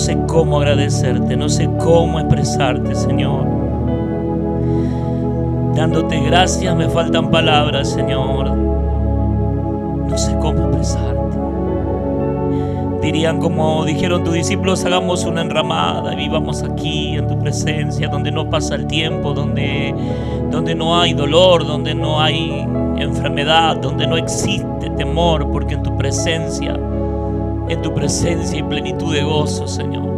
sé cómo agradecerte, no sé cómo expresarte, Señor. Dándote gracias me faltan palabras, Señor. No sé cómo expresarte. Dirían como dijeron tus discípulos, hagamos una enramada vivamos aquí en tu presencia, donde no pasa el tiempo, donde, donde no hay dolor, donde no hay enfermedad, donde no existe temor, porque en tu presencia, en tu presencia y plenitud de gozo, Señor.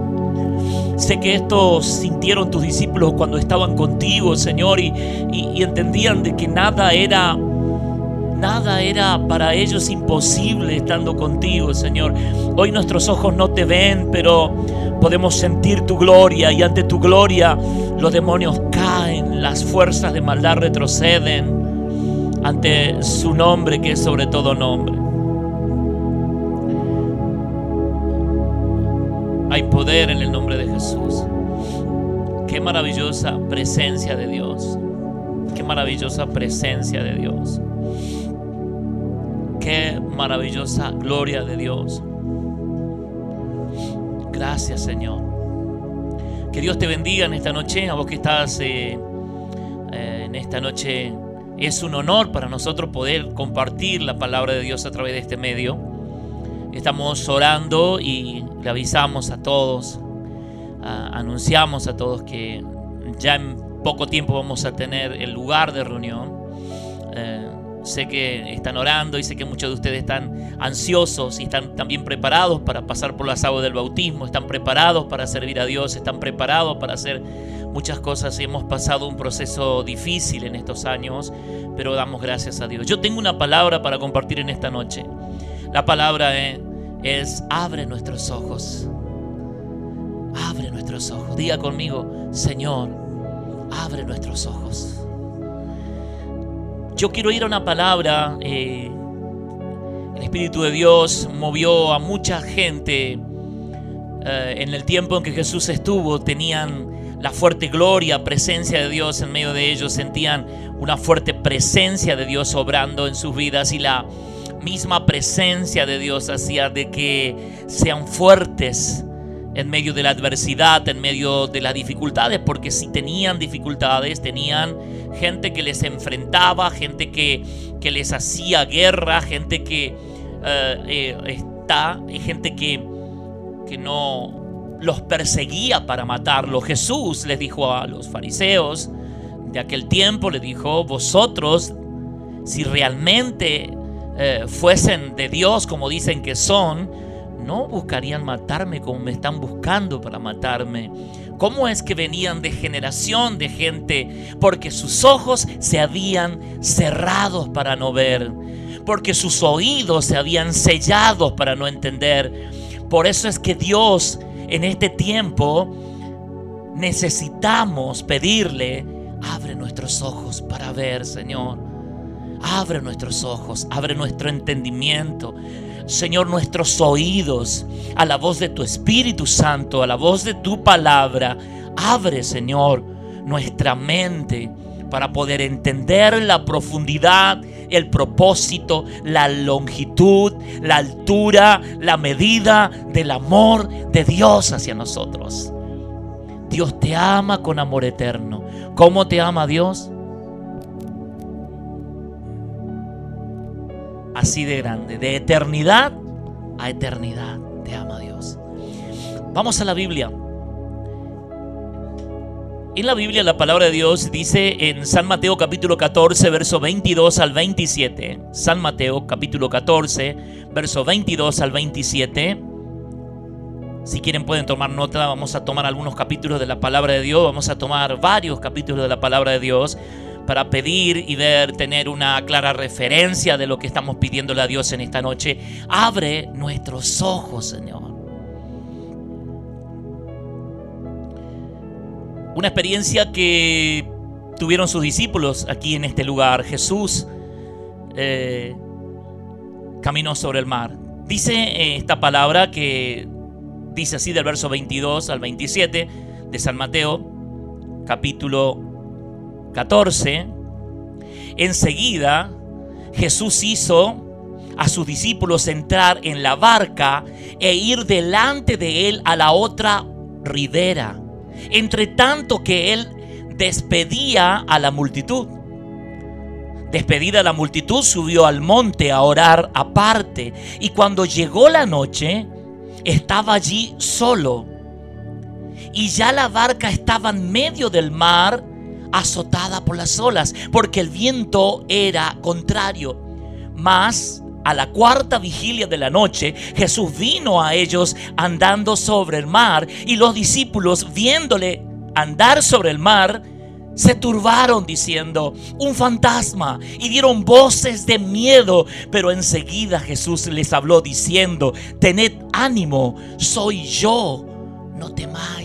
Sé que esto sintieron tus discípulos cuando estaban contigo, Señor, y, y entendían de que nada era Nada era para ellos imposible estando contigo, Señor. Hoy nuestros ojos no te ven, pero podemos sentir tu gloria y ante tu gloria los demonios caen, las fuerzas de maldad retroceden ante su nombre que es sobre todo nombre. Poder en el nombre de Jesús. Qué maravillosa presencia de Dios. Qué maravillosa presencia de Dios. Qué maravillosa gloria de Dios. Gracias Señor. Que Dios te bendiga en esta noche, a vos que estás eh, eh, en esta noche. Es un honor para nosotros poder compartir la palabra de Dios a través de este medio. Estamos orando y le avisamos a todos, anunciamos a todos que ya en poco tiempo vamos a tener el lugar de reunión. Eh, Sé que están orando y sé que muchos de ustedes están ansiosos y están también preparados para pasar por las aguas del bautismo, están preparados para servir a Dios, están preparados para hacer muchas cosas hemos pasado un proceso difícil en estos años, pero damos gracias a Dios. Yo tengo una palabra para compartir en esta noche. La palabra es, es abre nuestros ojos. Abre nuestros ojos. Diga conmigo, Señor, abre nuestros ojos. Yo quiero ir a una palabra. Eh, el Espíritu de Dios movió a mucha gente eh, en el tiempo en que Jesús estuvo. Tenían la fuerte gloria, presencia de Dios en medio de ellos. Sentían una fuerte presencia de Dios obrando en sus vidas y la misma presencia de Dios hacía de que sean fuertes en medio de la adversidad, en medio de las dificultades, porque si tenían dificultades, tenían gente que les enfrentaba, gente que, que les hacía guerra, gente que eh, eh, está, gente que, que no los perseguía para matarlos. Jesús les dijo a los fariseos de aquel tiempo, le dijo, vosotros, si realmente eh, fuesen de Dios como dicen que son, no buscarían matarme como me están buscando para matarme. ¿Cómo es que venían de generación de gente? Porque sus ojos se habían cerrado para no ver. Porque sus oídos se habían sellado para no entender. Por eso es que Dios en este tiempo necesitamos pedirle, abre nuestros ojos para ver, Señor. Abre nuestros ojos, abre nuestro entendimiento. Señor, nuestros oídos a la voz de tu Espíritu Santo, a la voz de tu palabra. Abre, Señor, nuestra mente para poder entender la profundidad, el propósito, la longitud, la altura, la medida del amor de Dios hacia nosotros. Dios te ama con amor eterno. ¿Cómo te ama Dios? Así de grande, de eternidad a eternidad. Te ama Dios. Vamos a la Biblia. En la Biblia la palabra de Dios dice en San Mateo capítulo 14, verso 22 al 27. San Mateo capítulo 14, verso 22 al 27. Si quieren pueden tomar nota, vamos a tomar algunos capítulos de la palabra de Dios, vamos a tomar varios capítulos de la palabra de Dios para pedir y ver, tener una clara referencia de lo que estamos pidiéndole a Dios en esta noche. Abre nuestros ojos, Señor. Una experiencia que tuvieron sus discípulos aquí en este lugar. Jesús eh, caminó sobre el mar. Dice eh, esta palabra que dice así del verso 22 al 27 de San Mateo, capítulo 14, enseguida Jesús hizo a sus discípulos entrar en la barca e ir delante de él a la otra ribera, entre tanto que él despedía a la multitud. Despedida la multitud, subió al monte a orar aparte, y cuando llegó la noche, estaba allí solo. Y ya la barca estaba en medio del mar, azotada por las olas, porque el viento era contrario. Mas a la cuarta vigilia de la noche, Jesús vino a ellos andando sobre el mar, y los discípulos, viéndole andar sobre el mar, se turbaron diciendo, un fantasma, y dieron voces de miedo, pero enseguida Jesús les habló diciendo, tened ánimo, soy yo, no temáis.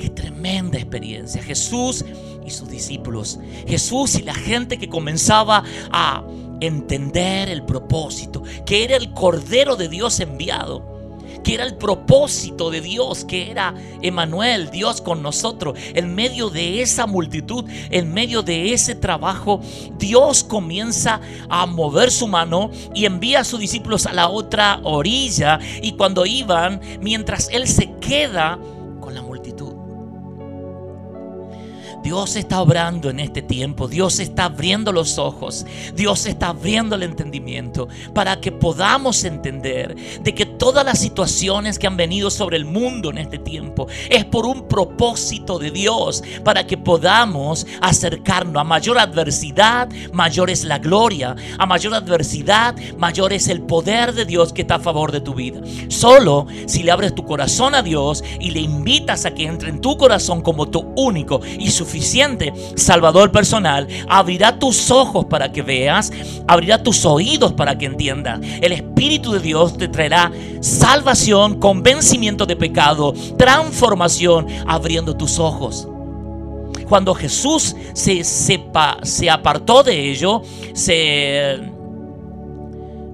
Qué tremenda experiencia. Jesús y sus discípulos, Jesús y la gente que comenzaba a entender el propósito, que era el Cordero de Dios enviado que era el propósito de Dios, que era Emanuel, Dios con nosotros. En medio de esa multitud, en medio de ese trabajo, Dios comienza a mover su mano y envía a sus discípulos a la otra orilla. Y cuando iban, mientras Él se queda Dios está obrando en este tiempo. Dios está abriendo los ojos. Dios está abriendo el entendimiento para que podamos entender de que todas las situaciones que han venido sobre el mundo en este tiempo es por un propósito de Dios para que podamos acercarnos a mayor adversidad, mayor es la gloria, a mayor adversidad, mayor es el poder de Dios que está a favor de tu vida. Solo si le abres tu corazón a Dios y le invitas a que entre en tu corazón como tu único y su suficiente Salvador personal, abrirá tus ojos para que veas, abrirá tus oídos para que entiendas. El Espíritu de Dios te traerá salvación, convencimiento de pecado, transformación, abriendo tus ojos cuando Jesús se, sepa, se apartó de ello, se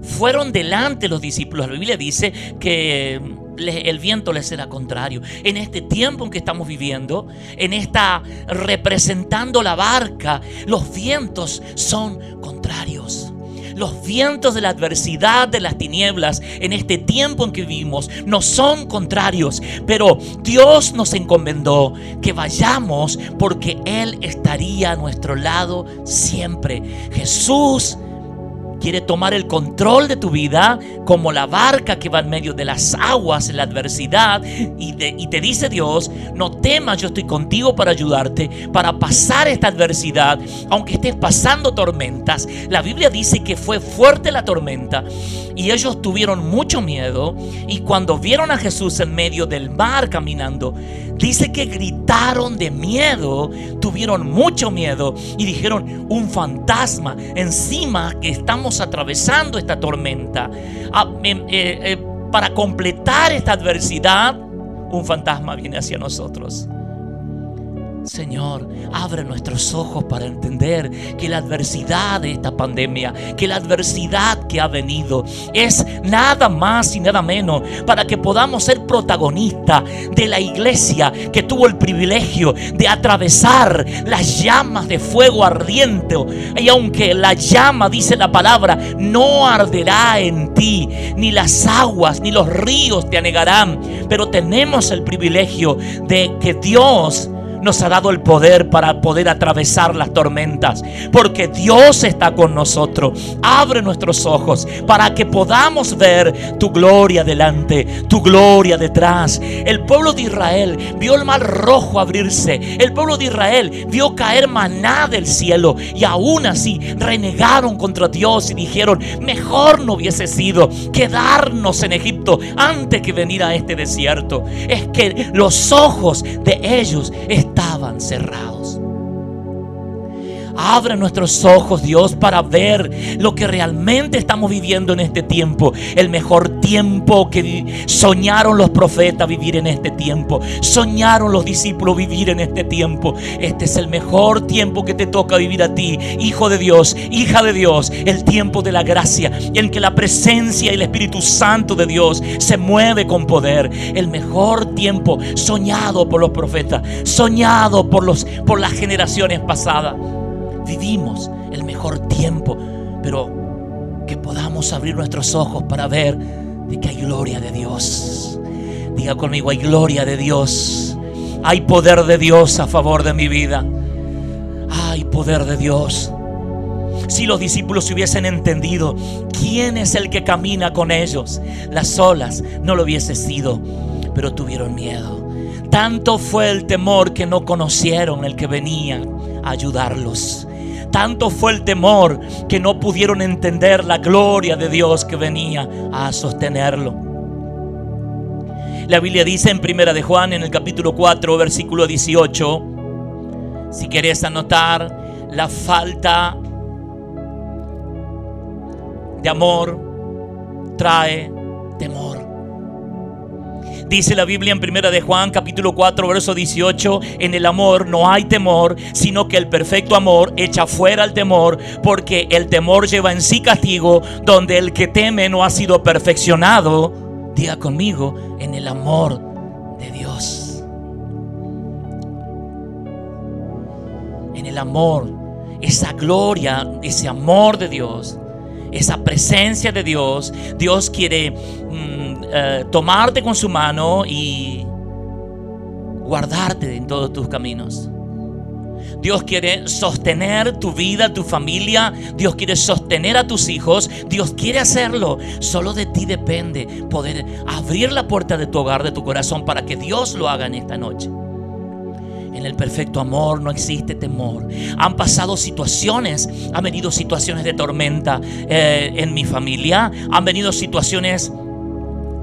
fueron delante los discípulos. La Biblia dice que el viento les será contrario. En este tiempo en que estamos viviendo, en esta representando la barca, los vientos son contrarios. Los vientos de la adversidad, de las tinieblas, en este tiempo en que vivimos, no son contrarios. Pero Dios nos encomendó que vayamos porque Él estaría a nuestro lado siempre. Jesús quiere tomar el control de tu vida como la barca que va en medio de las aguas, en la adversidad. Y, te dice Dios, no temas, yo estoy contigo para ayudarte, para pasar esta adversidad, aunque estés pasando tormentas. La Biblia dice que fue fuerte la tormenta y ellos tuvieron mucho miedo y cuando vieron a Jesús en medio del mar caminando, dice que gritaron de miedo, tuvieron mucho miedo y dijeron, un fantasma encima que estamos atravesando esta tormenta. Ah, eh, eh, para completar esta adversidad, un fantasma viene hacia nosotros. Señor, abre nuestros ojos para entender que la adversidad de esta pandemia, que la adversidad que ha venido es nada más y nada menos para que podamos ser protagonistas de la iglesia que tuvo el privilegio de atravesar las llamas de fuego ardiente. Y aunque la llama, dice la palabra, no arderá en ti, ni las aguas, ni los ríos te anegarán, pero tenemos el privilegio de que Dios nos ha dado el poder para poder atravesar las tormentas. Porque Dios está con nosotros. Abre nuestros ojos para que podamos ver tu gloria delante, tu gloria detrás. El pueblo de Israel vio el mar rojo abrirse. El pueblo de Israel vio caer maná del cielo. Y aún así renegaron contra Dios y dijeron, mejor no hubiese sido quedarnos en Egipto antes que venir a este desierto. Es que los ojos de ellos están estaban cerrados. Abre nuestros ojos, Dios, para ver lo que realmente estamos viviendo en este tiempo. El mejor tiempo que soñaron los profetas vivir en este tiempo. Soñaron los discípulos vivir en este tiempo. Este es el mejor tiempo que te toca vivir a ti, hijo de Dios, hija de Dios. El tiempo de la gracia en que la presencia y el Espíritu Santo de Dios se mueve con poder. El mejor tiempo soñado por los profetas, soñado por, los, por las generaciones pasadas vivimos el mejor tiempo, pero que podamos abrir nuestros ojos para ver de que hay gloria de Dios. Diga conmigo, hay gloria de Dios. Hay poder de Dios a favor de mi vida. Hay poder de Dios. Si los discípulos hubiesen entendido quién es el que camina con ellos, las olas no lo hubiese sido, pero tuvieron miedo. Tanto fue el temor que no conocieron el que venía a ayudarlos. Tanto fue el temor que no pudieron entender la gloria de Dios que venía a sostenerlo. La Biblia dice en Primera de Juan en el capítulo 4 versículo 18, si querés anotar la falta de amor trae temor. Dice la Biblia en Primera de Juan capítulo 4 verso 18, en el amor no hay temor, sino que el perfecto amor echa fuera el temor, porque el temor lleva en sí castigo, donde el que teme no ha sido perfeccionado, diga conmigo, en el amor de Dios. En el amor, esa gloria, ese amor de Dios esa presencia de Dios. Dios quiere mm, eh, tomarte con su mano y guardarte en todos tus caminos. Dios quiere sostener tu vida, tu familia. Dios quiere sostener a tus hijos. Dios quiere hacerlo. Solo de ti depende poder abrir la puerta de tu hogar, de tu corazón, para que Dios lo haga en esta noche. En el perfecto amor no existe temor. Han pasado situaciones, han venido situaciones de tormenta eh, en mi familia, han venido situaciones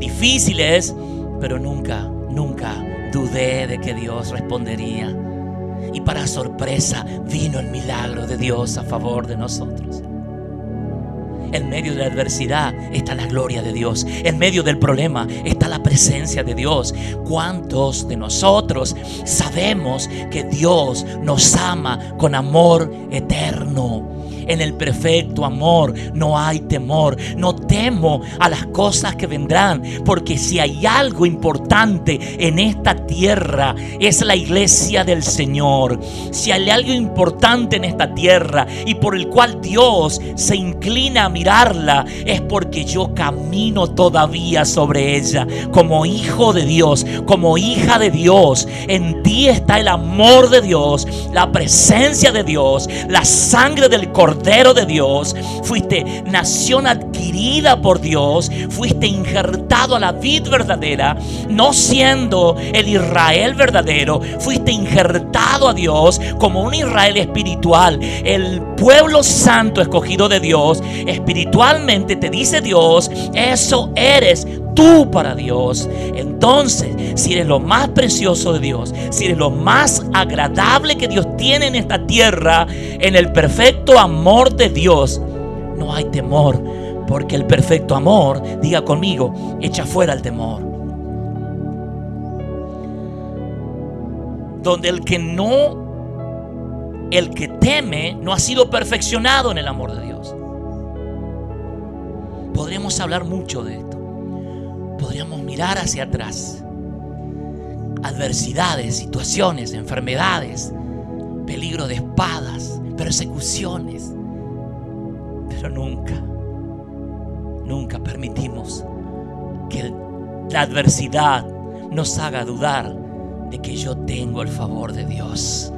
difíciles, pero nunca, nunca dudé de que Dios respondería. Y para sorpresa vino el milagro de Dios a favor de nosotros. En medio de la adversidad está la gloria de Dios. En medio del problema está la presencia de Dios. ¿Cuántos de nosotros sabemos que Dios nos ama con amor eterno? En el perfecto amor no hay temor. No temo a las cosas que vendrán. Porque si hay algo importante en esta tierra es la iglesia del Señor. Si hay algo importante en esta tierra y por el cual Dios se inclina a mirarla es porque yo camino todavía sobre ella. Como hijo de Dios, como hija de Dios. Ti está el amor de Dios, la presencia de Dios, la sangre del Cordero de Dios, fuiste nación adquirida por Dios, fuiste injertado a la vid verdadera, no siendo el Israel verdadero, fuiste injertado a Dios como un Israel espiritual, el pueblo santo escogido de Dios, espiritualmente te dice Dios, eso eres tú para Dios. Entonces, si eres lo más precioso de Dios, si eres lo más agradable que Dios tiene en esta tierra, en el perfecto amor de Dios, no hay temor, porque el perfecto amor, diga conmigo, echa fuera el temor. Donde el que no, el que teme, no ha sido perfeccionado en el amor de Dios. Podríamos hablar mucho de esto podríamos mirar hacia atrás. Adversidades, situaciones, enfermedades, peligro de espadas, persecuciones. Pero nunca, nunca permitimos que la adversidad nos haga dudar de que yo tengo el favor de Dios,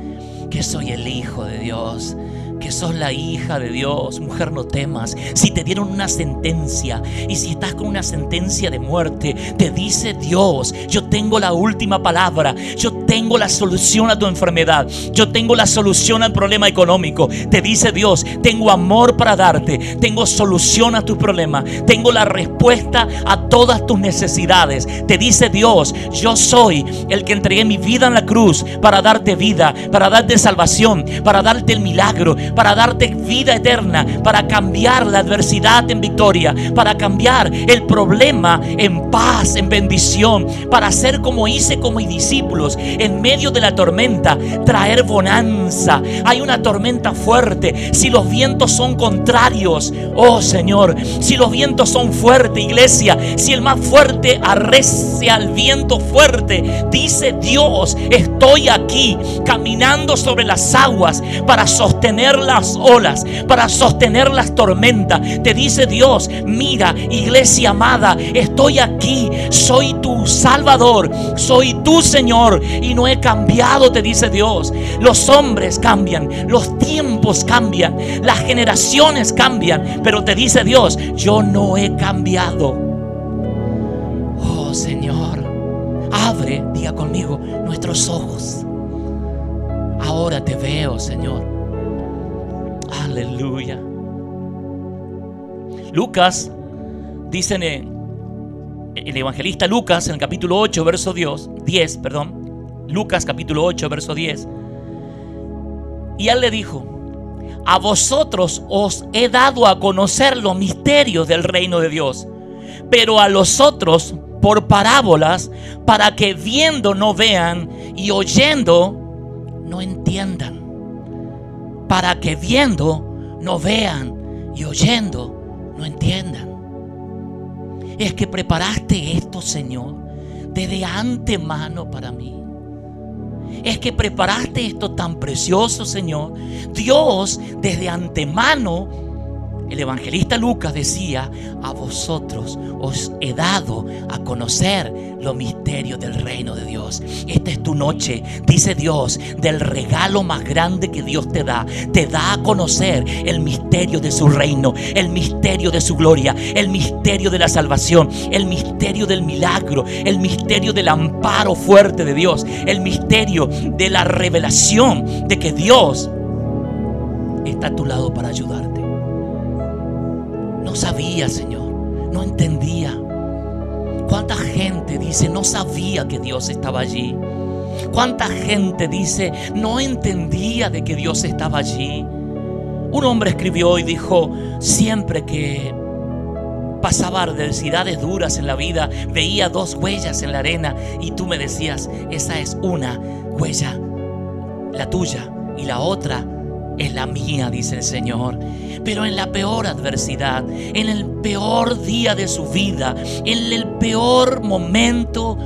que soy el Hijo de Dios, que sos la hija de Dios. Mujer, no temas. Si te dieron una sentencia y si estás con una sentencia de muerte, te dice Dios, yo tengo la última palabra. Yo tengo la solución a tu enfermedad. Yo tengo la solución al problema económico. Te dice Dios, tengo amor para darte. Tengo solución a tu problema. Tengo la respuesta a todas tus necesidades. Te dice Dios, yo soy el que entregué mi vida en la cruz para darte vida, para darte salvación, para darte el milagro, para darte vida eterna, para cambiar la adversidad en victoria, para cambiar el problema en paz, en bendición, para hacer como hice con mis discípulos en medio de la tormenta, traer bonanza. Hay una tormenta fuerte. Si los vientos son contrarios, oh Señor, si los vientos son fuertes, iglesia, si el más fuerte arrecia al viento fuerte, dice Dios, estoy aquí caminando sobre las aguas para sostener las olas, para sostener las tormentas. Te dice Dios, mira, iglesia amada, estoy aquí, soy tu Salvador, soy tu Señor y no he cambiado, te dice Dios. Los hombres cambian, los tiempos cambian, las generaciones cambian, pero te dice Dios, yo no he cambiado. Oh Señor, abre, diga conmigo, nuestros ojos. Ahora te veo, Señor. Aleluya. Lucas dice en el evangelista Lucas en el capítulo 8, verso 10, 10, perdón. Lucas capítulo 8, verso 10. Y él le dijo, a vosotros os he dado a conocer los misterios del reino de Dios, pero a los otros por parábolas, para que viendo no vean y oyendo no entiendan. Para que viendo no vean y oyendo no entiendan. Es que preparaste esto, Señor, desde antemano para mí. Es que preparaste esto tan precioso, Señor. Dios desde antemano el evangelista Lucas decía, a vosotros os he dado a conocer los misterios del reino de Dios. Esta es tu noche, dice Dios, del regalo más grande que Dios te da. Te da a conocer el misterio de su reino, el misterio de su gloria, el misterio de la salvación, el misterio del milagro, el misterio del amparo fuerte de Dios, el misterio de la revelación de que Dios está a tu lado para ayudarte. No sabía, Señor. No entendía. ¿Cuánta gente dice, no sabía que Dios estaba allí? ¿Cuánta gente dice, no entendía de que Dios estaba allí? Un hombre escribió y dijo, siempre que pasaba adversidades duras en la vida, veía dos huellas en la arena y tú me decías, esa es una huella, la tuya, y la otra es la mía, dice el Señor. Pero en la peor adversidad, en el peor día de su vida, en el peor momento,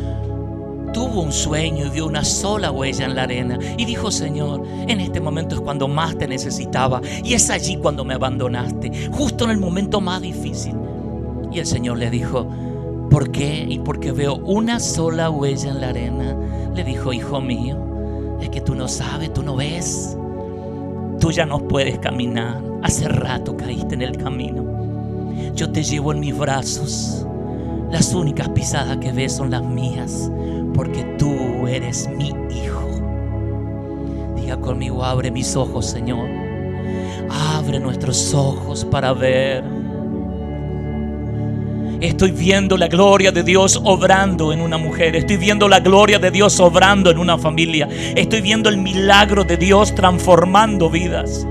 tuvo un sueño y vio una sola huella en la arena. Y dijo, Señor, en este momento es cuando más te necesitaba. Y es allí cuando me abandonaste, justo en el momento más difícil. Y el Señor le dijo, ¿por qué? Y porque veo una sola huella en la arena. Le dijo, hijo mío, es que tú no sabes, tú no ves. Tú ya no puedes caminar. Hace rato caíste en el camino. Yo te llevo en mis brazos. Las únicas pisadas que ves son las mías, porque tú eres mi hijo. Diga conmigo, abre mis ojos, Señor. Abre nuestros ojos para ver. Estoy viendo la gloria de Dios obrando en una mujer. Estoy viendo la gloria de Dios obrando en una familia. Estoy viendo el milagro de Dios transformando vidas.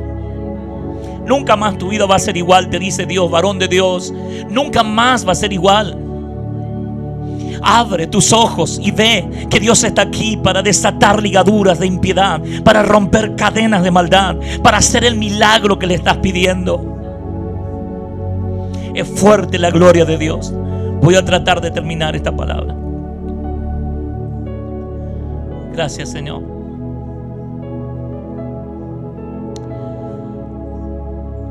Nunca más tu vida va a ser igual, te dice Dios, varón de Dios. Nunca más va a ser igual. Abre tus ojos y ve que Dios está aquí para desatar ligaduras de impiedad, para romper cadenas de maldad, para hacer el milagro que le estás pidiendo. Es fuerte la gloria de Dios. Voy a tratar de terminar esta palabra. Gracias Señor.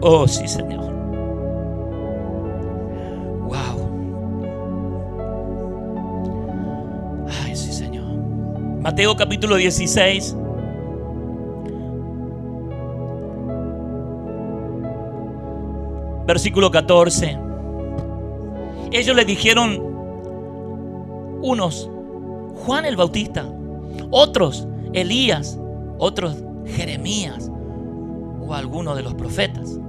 Oh sí Señor. Wow. Ay sí Señor. Mateo capítulo 16. Versículo 14. Ellos le dijeron, unos, Juan el Bautista, otros, Elías, otros, Jeremías o alguno de los profetas.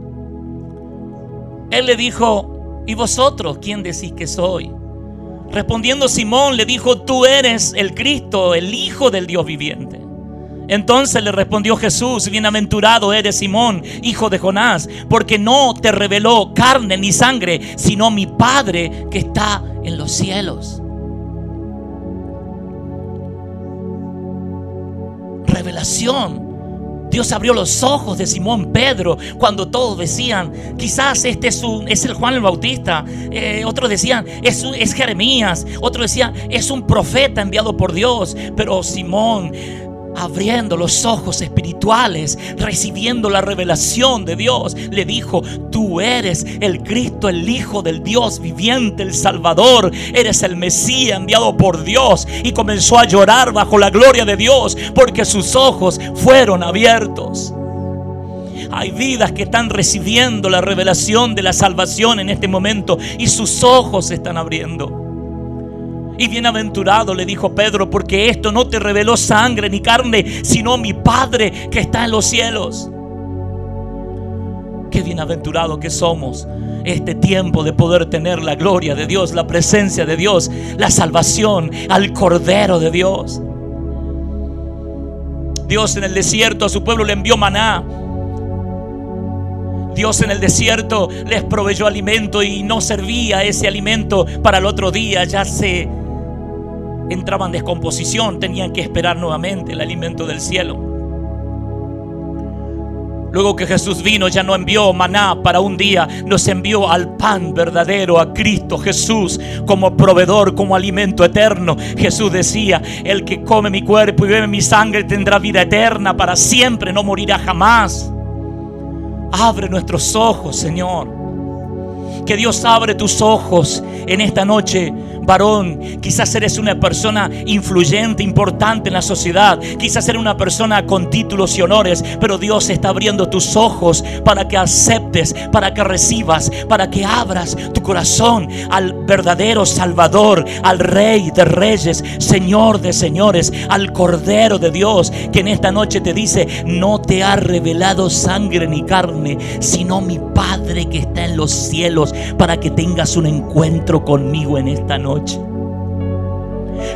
Él le dijo, ¿y vosotros quién decís que soy? Respondiendo Simón le dijo, tú eres el Cristo, el Hijo del Dios viviente. Entonces le respondió Jesús, bienaventurado eres Simón, hijo de Jonás, porque no te reveló carne ni sangre, sino mi Padre que está en los cielos. Revelación. Dios abrió los ojos de Simón Pedro cuando todos decían, quizás este es, un, es el Juan el Bautista. Eh, otros decían, es, es Jeremías. Otros decían, es un profeta enviado por Dios. Pero Simón abriendo los ojos espirituales, recibiendo la revelación de Dios, le dijo, tú eres el Cristo, el Hijo del Dios viviente, el Salvador, eres el Mesías enviado por Dios. Y comenzó a llorar bajo la gloria de Dios porque sus ojos fueron abiertos. Hay vidas que están recibiendo la revelación de la salvación en este momento y sus ojos se están abriendo. Y bienaventurado le dijo Pedro, porque esto no te reveló sangre ni carne, sino mi Padre que está en los cielos. Qué bienaventurado que somos este tiempo de poder tener la gloria de Dios, la presencia de Dios, la salvación al Cordero de Dios. Dios en el desierto a su pueblo le envió maná. Dios en el desierto les proveyó alimento y no servía ese alimento para el otro día, ya se entraba en descomposición, tenían que esperar nuevamente el alimento del cielo. Luego que Jesús vino, ya no envió maná para un día, nos envió al pan verdadero, a Cristo Jesús, como proveedor, como alimento eterno. Jesús decía, el que come mi cuerpo y bebe mi sangre tendrá vida eterna para siempre, no morirá jamás. Abre nuestros ojos, Señor. Que Dios abre tus ojos en esta noche varón, quizás eres una persona influyente, importante en la sociedad, quizás eres una persona con títulos y honores, pero Dios está abriendo tus ojos para que aceptes, para que recibas, para que abras tu corazón al verdadero Salvador, al Rey de Reyes, Señor de Señores, al Cordero de Dios, que en esta noche te dice, no te ha revelado sangre ni carne, sino mi Padre que está en los cielos, para que tengas un encuentro conmigo en esta noche.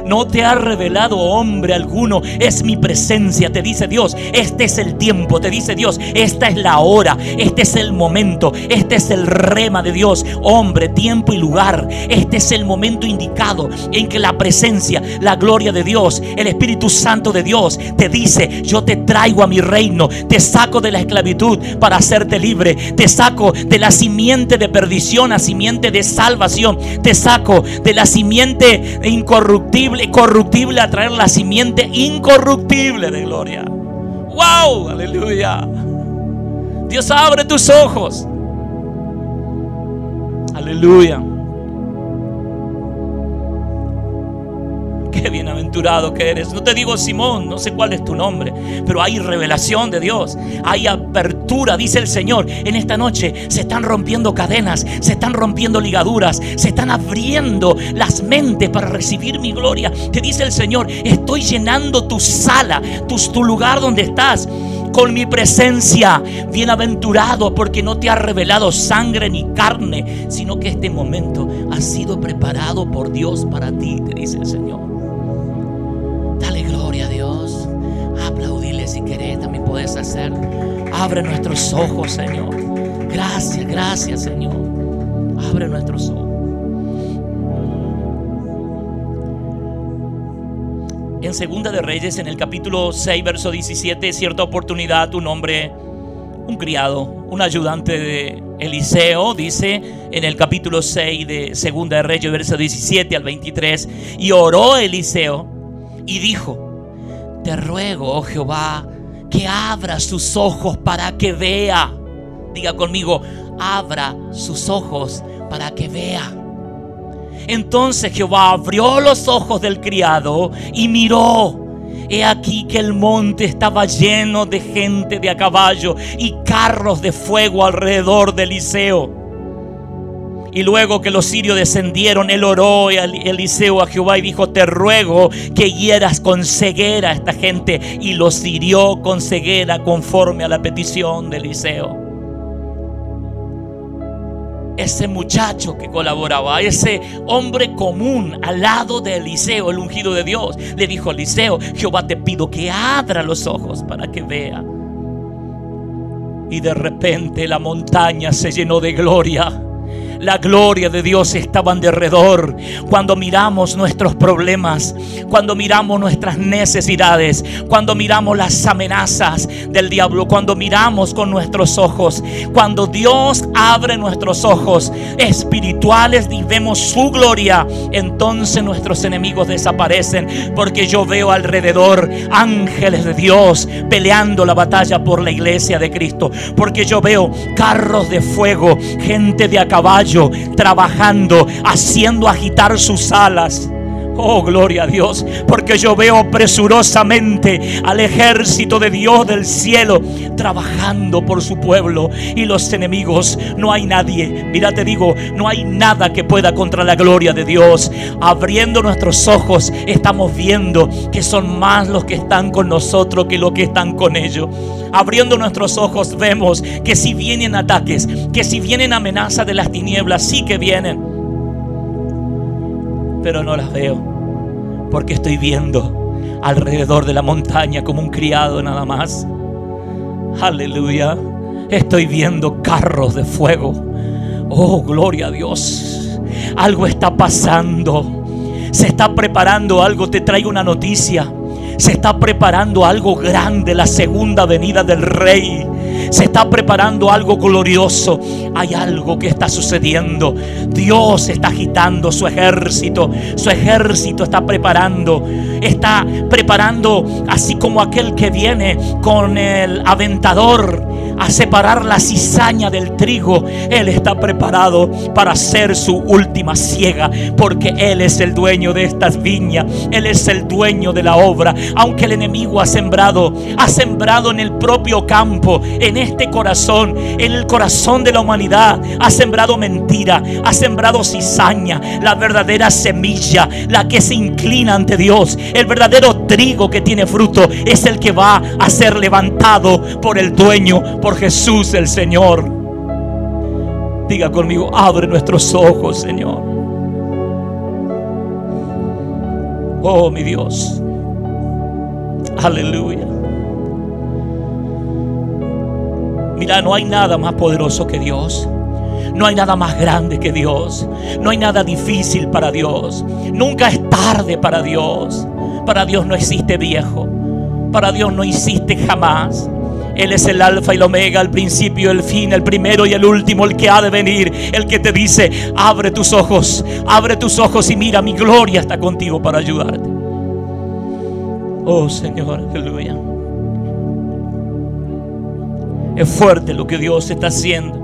No te ha revelado hombre alguno, es mi presencia, te dice Dios. Este es el tiempo, te dice Dios. Esta es la hora, este es el momento, este es el rema de Dios. Hombre, tiempo y lugar. Este es el momento indicado en que la presencia, la gloria de Dios, el Espíritu Santo de Dios te dice, yo te traigo a mi reino, te saco de la esclavitud para hacerte libre, te saco de la simiente de perdición a simiente de salvación, te saco de la simiente incorruptible corruptible a traer la simiente incorruptible de gloria. ¡Wow! Aleluya. Dios abre tus ojos. Aleluya. Que eres. No te digo Simón, no sé cuál es tu nombre, pero hay revelación de Dios, hay apertura, dice el Señor. En esta noche se están rompiendo cadenas, se están rompiendo ligaduras, se están abriendo las mentes para recibir mi gloria. Te dice el Señor, estoy llenando tu sala, tu, tu lugar donde estás con mi presencia. Bienaventurado porque no te ha revelado sangre ni carne, sino que este momento ha sido preparado por Dios para ti, te dice el Señor. Si querés, también puedes hacer. Abre nuestros ojos, Señor. Gracias, gracias, Señor. Abre nuestros ojos. En Segunda de Reyes, en el capítulo 6, verso 17, cierta oportunidad, un hombre, un criado, un ayudante de Eliseo, dice en el capítulo 6 de Segunda de Reyes, verso 17 al 23, y oró Eliseo y dijo, te ruego, oh Jehová, que abra sus ojos para que vea. Diga conmigo, abra sus ojos para que vea. Entonces Jehová abrió los ojos del criado y miró. He aquí que el monte estaba lleno de gente de a caballo y carros de fuego alrededor de Eliseo. Y luego que los sirios descendieron, él oró a Eliseo a Jehová y dijo, te ruego que hieras con ceguera a esta gente. Y los hirió con ceguera conforme a la petición de Eliseo. Ese muchacho que colaboraba, ese hombre común al lado de Eliseo, el ungido de Dios, le dijo a Eliseo, Jehová te pido que abra los ojos para que vea. Y de repente la montaña se llenó de gloria la gloria de Dios estaba en derredor. Cuando miramos nuestros problemas, cuando miramos nuestras necesidades, cuando miramos las amenazas del diablo, cuando miramos con nuestros ojos, cuando Dios abre nuestros ojos espirituales y vemos su gloria, entonces nuestros enemigos desaparecen porque yo veo alrededor ángeles de Dios peleando la batalla por la iglesia de Cristo, porque yo veo carros de fuego, gente de a caballo trabajando, haciendo agitar sus alas. Oh, gloria a Dios, porque yo veo presurosamente al ejército de Dios del cielo trabajando por su pueblo y los enemigos. No hay nadie, mira te digo, no hay nada que pueda contra la gloria de Dios. Abriendo nuestros ojos estamos viendo que son más los que están con nosotros que los que están con ellos. Abriendo nuestros ojos vemos que si vienen ataques, que si vienen amenazas de las tinieblas, sí que vienen pero no las veo, porque estoy viendo alrededor de la montaña como un criado nada más. Aleluya. Estoy viendo carros de fuego. Oh, gloria a Dios. Algo está pasando. Se está preparando algo. Te traigo una noticia. Se está preparando algo grande, la segunda venida del rey. Se está preparando algo glorioso. Hay algo que está sucediendo. Dios está agitando su ejército. Su ejército está preparando. Está preparando así como aquel que viene con el aventador a separar la cizaña del trigo. Él está preparado para hacer su última ciega, porque Él es el dueño de estas viñas. Él es el dueño de la obra. Aunque el enemigo ha sembrado, ha sembrado en el propio campo, en este corazón, en el corazón de la humanidad, ha sembrado mentira, ha sembrado cizaña, la verdadera semilla, la que se inclina ante Dios, el verdadero trigo que tiene fruto, es el que va a ser levantado por el dueño, por Jesús el Señor. Diga conmigo, abre nuestros ojos, Señor. Oh, mi Dios. Aleluya. Mira, no hay nada más poderoso que Dios. No hay nada más grande que Dios. No hay nada difícil para Dios. Nunca es tarde para Dios. Para Dios no existe viejo. Para Dios no existe jamás. Él es el alfa y el omega, el principio el fin, el primero y el último, el que ha de venir, el que te dice, abre tus ojos, abre tus ojos y mira, mi gloria está contigo para ayudarte. Oh Señor, aleluya. Es fuerte lo que Dios está haciendo.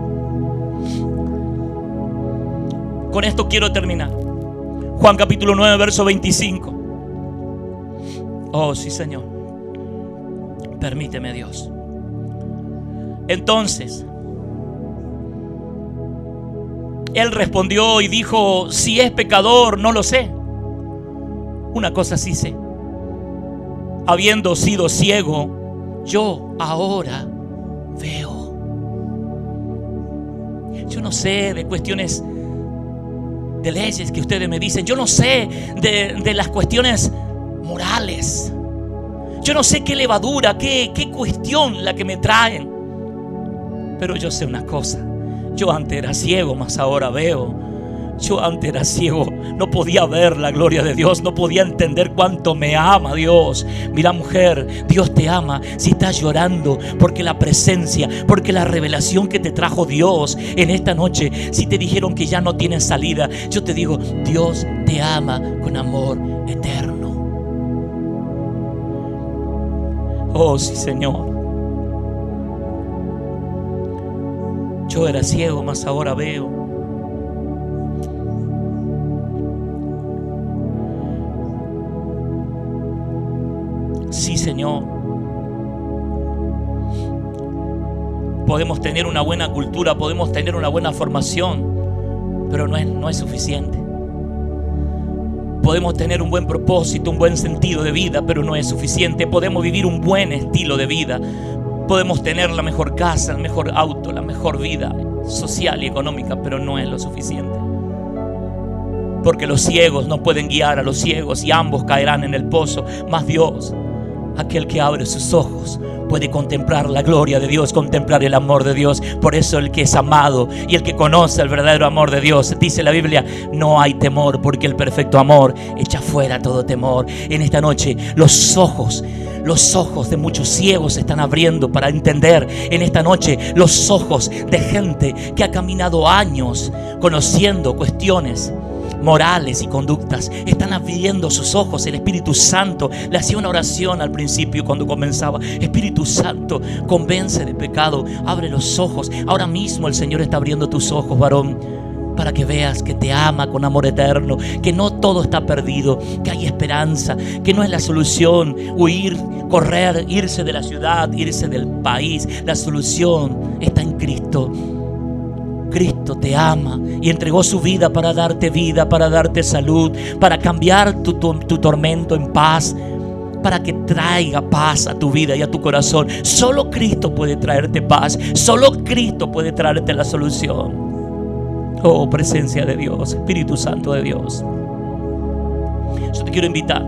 Con esto quiero terminar. Juan capítulo 9, verso 25. Oh, sí, Señor. Permíteme, Dios. Entonces, él respondió y dijo, si es pecador, no lo sé. Una cosa sí sé. Habiendo sido ciego, yo ahora veo. Yo no sé de cuestiones de leyes que ustedes me dicen. Yo no sé de, de las cuestiones morales. Yo no sé qué levadura, qué, qué cuestión la que me traen. Pero yo sé una cosa. Yo antes era ciego, mas ahora veo. Yo antes era ciego, no podía ver la gloria de Dios, no podía entender cuánto me ama Dios. Mira mujer, Dios te ama si estás llorando porque la presencia, porque la revelación que te trajo Dios en esta noche, si te dijeron que ya no tienes salida, yo te digo, Dios te ama con amor eterno. Oh sí Señor. Yo era ciego, mas ahora veo. Sí, Señor. Podemos tener una buena cultura, podemos tener una buena formación, pero no es, no es suficiente. Podemos tener un buen propósito, un buen sentido de vida, pero no es suficiente. Podemos vivir un buen estilo de vida. Podemos tener la mejor casa, el mejor auto, la mejor vida social y económica, pero no es lo suficiente. Porque los ciegos no pueden guiar a los ciegos y ambos caerán en el pozo. Mas Dios aquel que abre sus ojos puede contemplar la gloria de Dios, contemplar el amor de Dios. Por eso el que es amado y el que conoce el verdadero amor de Dios, dice la Biblia, no hay temor porque el perfecto amor echa fuera todo temor. En esta noche los ojos los ojos de muchos ciegos se están abriendo para entender en esta noche los ojos de gente que ha caminado años conociendo cuestiones morales y conductas. Están abriendo sus ojos. El Espíritu Santo le hacía una oración al principio cuando comenzaba. Espíritu Santo, convence de pecado. Abre los ojos. Ahora mismo el Señor está abriendo tus ojos, varón para que veas que te ama con amor eterno, que no todo está perdido, que hay esperanza, que no es la solución huir, correr, irse de la ciudad, irse del país. La solución está en Cristo. Cristo te ama y entregó su vida para darte vida, para darte salud, para cambiar tu, tormento en paz, para que traiga paz a tu vida y a tu corazón. Solo Cristo puede traerte paz, solo Cristo puede traerte la solución. Oh, presencia de Dios, Espíritu Santo de Dios. Yo te quiero invitar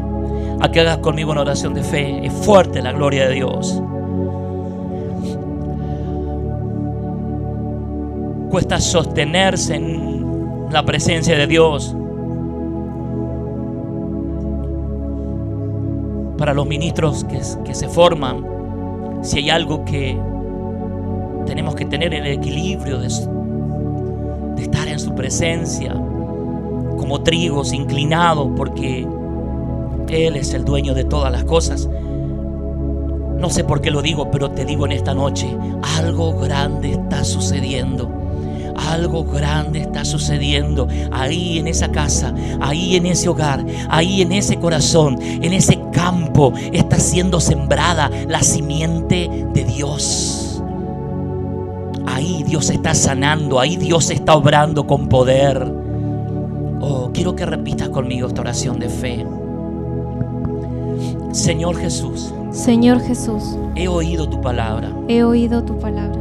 a que hagas conmigo una oración de fe. Es fuerte la gloria de Dios. cuesta sostenerse en la presencia de Dios. Para los ministros que, se forman, si hay algo que tenemos que tener el equilibrio de, estar en su presencia, como trigos inclinados, porque Él es el dueño de todas las cosas. No sé por qué lo digo, pero te digo en esta noche, algo grande está sucediendo algo grande está sucediendo ahí en esa casa, ahí en ese hogar, ahí en ese corazón, en ese campo está siendo sembrada la simiente de Dios. Ahí Dios está sanando, ahí Dios está obrando con poder. Oh, quiero que repitas conmigo esta oración de fe. Señor Jesús. Señor Jesús. He oído tu palabra. He oído tu palabra.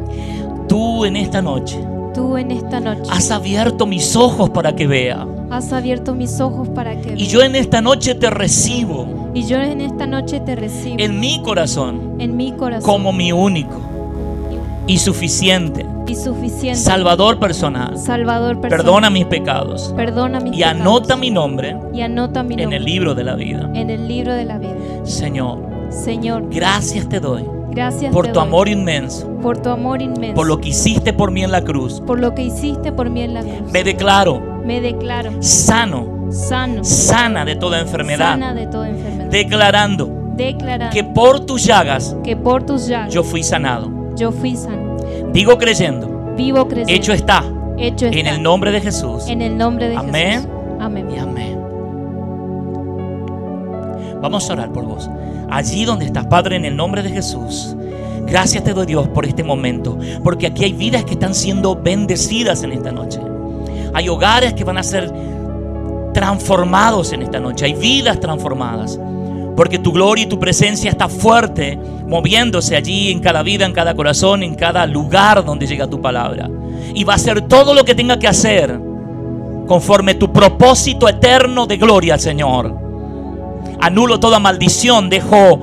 Tú en esta noche tú en esta noche has abierto mis ojos para que vea. Has abierto mis ojos para que Y yo en esta noche te recibo. Y yo en esta noche te recibo. En mi corazón. En mi corazón. Como mi único y suficiente. Y suficiente. Salvador personal. Salvador personal. Perdona mis pecados. Perdona mis y anota mi nombre. Y anota mi nombre. En el libro de la vida. En el libro de la vida. Señor. Señor. Gracias te doy Gracias por tu amor inmenso. Por tu amor inmenso. Por lo que hiciste por mí en la cruz. Por lo que hiciste por mí en la cruz. Me declaro. Me declaro. Sano. Sano. Sana de toda enfermedad. Sana de toda enfermedad. Declarando. Declarando. Que por tus llagas. Que por tus llagas. Yo fui sanado. Yo fui sano. Digo creyendo. Vivo creyendo. Hecho está. Hecho está. En el nombre de Jesús. En el nombre de amén. Jesús. Amén. Y amén. Vamos a orar por vos. Allí donde estás, Padre, en el nombre de Jesús. Gracias te doy Dios por este momento, porque aquí hay vidas que están siendo bendecidas en esta noche. Hay hogares que van a ser transformados en esta noche, hay vidas transformadas. Porque tu gloria y tu presencia está fuerte, moviéndose allí en cada vida, en cada corazón, en cada lugar donde llega tu palabra. Y va a hacer todo lo que tenga que hacer conforme tu propósito eterno de gloria, Señor. Anulo toda maldición, dejo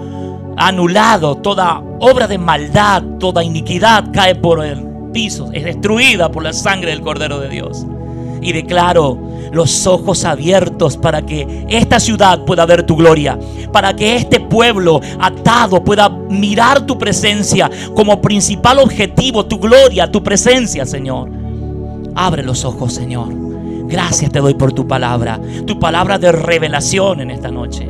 anulado toda obra de maldad, toda iniquidad cae por el piso, es destruida por la sangre del Cordero de Dios. Y declaro los ojos abiertos para que esta ciudad pueda ver tu gloria, para que este pueblo atado pueda mirar tu presencia como principal objetivo, tu gloria, tu presencia, Señor. Abre los ojos, Señor. Gracias te doy por tu palabra, tu palabra de revelación en esta noche.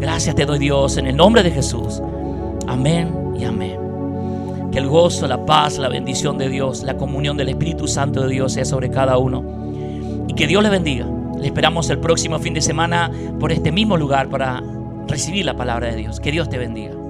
Gracias te doy Dios en el nombre de Jesús. Amén y amén. Que el gozo, la paz, la bendición de Dios, la comunión del Espíritu Santo de Dios sea sobre cada uno. Y que Dios le bendiga. Le esperamos el próximo fin de semana por este mismo lugar para recibir la palabra de Dios. Que Dios te bendiga.